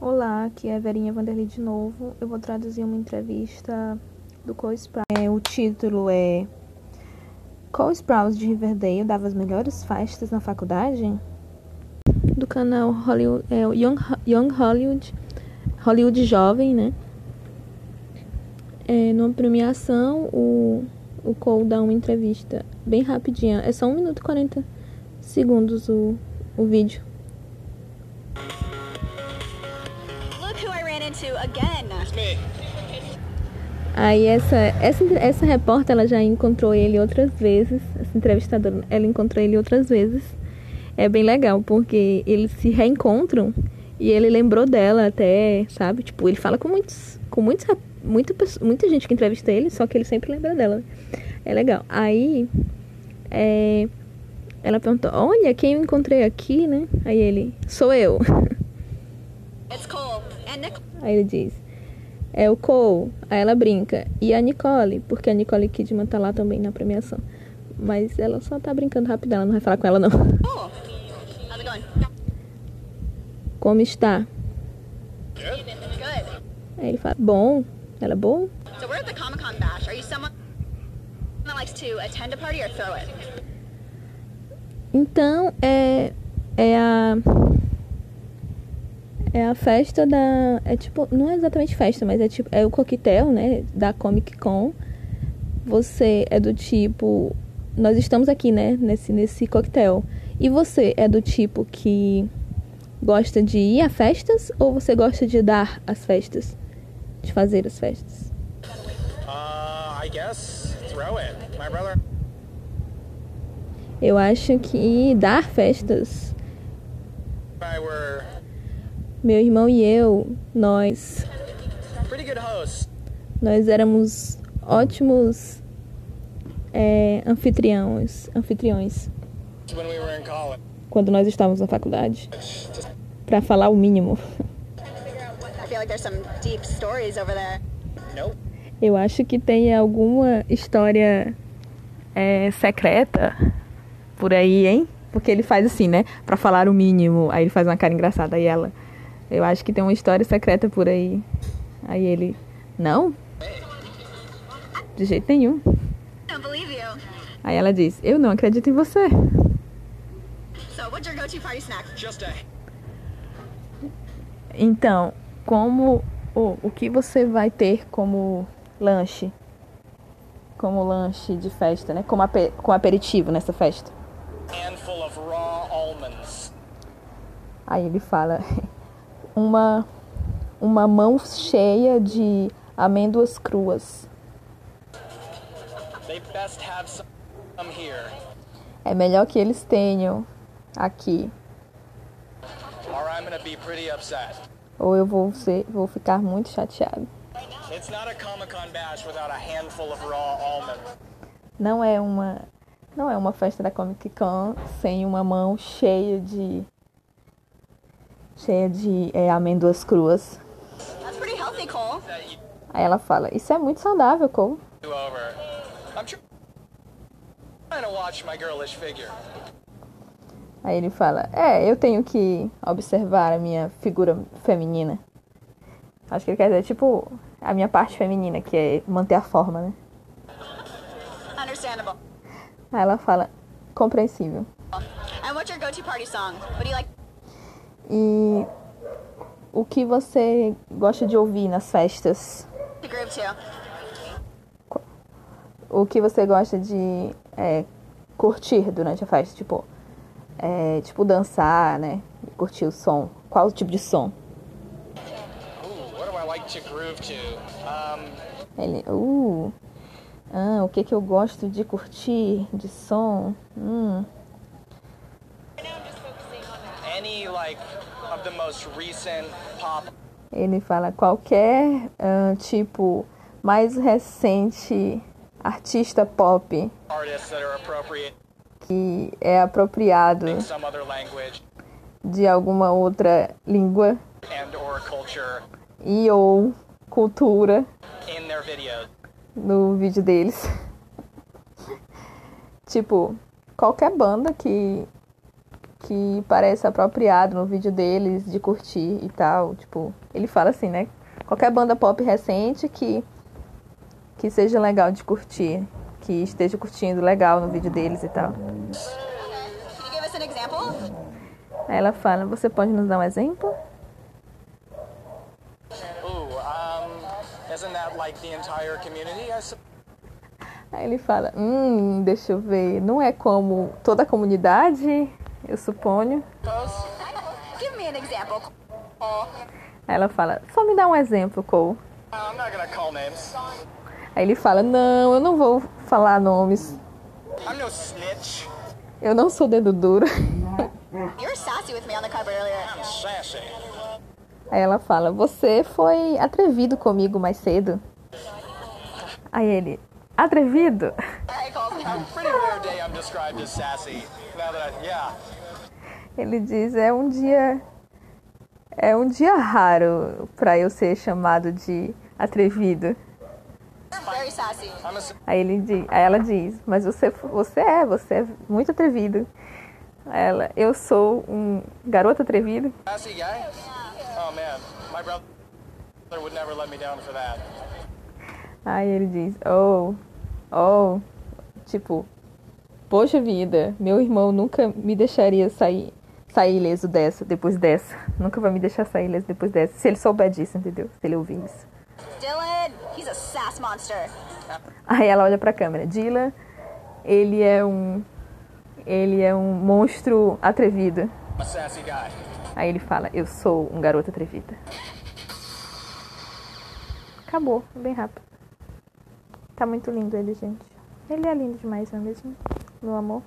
Olá, aqui é a Verinha Vanderlei de novo. Eu vou traduzir uma entrevista do Cole Sprouse. É, o título é Cole Sprouse de Riverdale dava as melhores festas na faculdade? Do canal Hollywood, é, Young, Young Hollywood, Hollywood Jovem, né? É, numa premiação, o, o Cole dá uma entrevista bem rapidinha. É só 1 minuto e 40 segundos o, o vídeo. Aí essa, essa, essa repórter ela já encontrou ele outras vezes, essa entrevistadora, ela encontrou ele outras vezes. É bem legal, porque eles se reencontram e ele lembrou dela até, sabe? Tipo, ele fala com muitos, com muitos, muita, muita gente que entrevista ele, só que ele sempre lembra dela. É legal. Aí, é, ela perguntou, olha, quem eu encontrei aqui, né? Aí ele, sou eu. Aí ele diz, é o Cole. Aí ela brinca. E a Nicole, porque a Nicole Kidman tá lá também na premiação. Mas ela só tá brincando rápido, ela não vai falar com ela não. Oh. Como está? Aí ele fala, bom. Ela é bom? So we're at the Comic Con bash. Are you someone that likes to attend a party or throw it? Então, é, é a é a festa da. É tipo. Não é exatamente festa, mas é tipo. É o coquetel, né? Da Comic Con. Você é do tipo. Nós estamos aqui, né? Nesse, nesse coquetel. E você é do tipo que gosta de ir a festas ou você gosta de dar as festas? De fazer as festas? Uh, I guess throw it. My brother. Eu acho que dar festas. If I were meu irmão e eu, nós. Nós éramos ótimos é, anfitriões. anfitriões. Quando nós estávamos na faculdade. Para falar o mínimo. Eu acho que tem alguma história é, secreta por aí, hein? Porque ele faz assim, né? Para falar o mínimo. Aí ele faz uma cara engraçada. Aí ela. Eu acho que tem uma história secreta por aí. Aí ele, não? De jeito nenhum. Aí ela diz, eu não acredito em você. Então, como o, o que você vai ter como lanche? Como lanche de festa, né? Como, aper, como aperitivo nessa festa. Aí ele fala, uma, uma mão cheia de amêndoas cruas. É melhor que eles tenham aqui. Ou eu vou, ser, vou ficar muito chateado. Não é uma não é uma festa da Comic Con sem uma mão cheia de cheia de é, amêndoas cruas. Healthy, Aí ela fala, isso é muito saudável, Cole. Aí ele fala, é, eu tenho que observar a minha figura feminina. Acho que ele quer dizer, tipo, a minha parte feminina, que é manter a forma, né? Understandable. Aí ela fala, compreensível. And what's your go-to party song? What do you like? E o que você gosta de ouvir nas festas? O que você gosta de é, curtir durante a festa? Tipo, é, tipo dançar, né? Curtir o som. Qual o tipo de som? Ele, uh, ah, o que que eu gosto de curtir de som? Hum. Ele fala qualquer uh, tipo mais recente artista pop que é apropriado de alguma outra língua e ou cultura no vídeo deles. tipo, qualquer banda que que parece apropriado no vídeo deles de curtir e tal. Tipo, ele fala assim, né? Qualquer banda pop recente que que seja legal de curtir, que esteja curtindo legal no vídeo deles e tal. Aí ela fala, você pode nos dar um exemplo? Aí ele fala, hum, deixa eu ver, não é como toda a comunidade, eu suponho. Ela fala, só me dá um exemplo, Cole. Aí ele fala, não, eu não vou falar nomes. Eu não sou dedo duro. Aí ela fala, você foi atrevido comigo mais cedo. Aí ele, atrevido? Ele diz, é um dia é um dia raro para eu ser chamado de atrevido. Aí, ele diz, aí ela diz, mas você, você é, você é muito atrevido. Ela, eu sou um garoto atrevido. Aí ele diz, oh, oh, tipo, poxa vida, meu irmão nunca me deixaria sair, sair ileso dessa, depois dessa. Nunca vai me deixar sair ileso depois dessa. Se ele souber disso, entendeu? Se ele ouvir isso. Dylan, he's a sass monster. Aí ela olha pra câmera. Dylan, ele é um. Ele é um monstro atrevido. Aí ele fala, eu sou um garoto atrevida. Acabou, bem rápido. Tá muito lindo ele, gente. Ele é lindo demais, não é mesmo? Meu amor.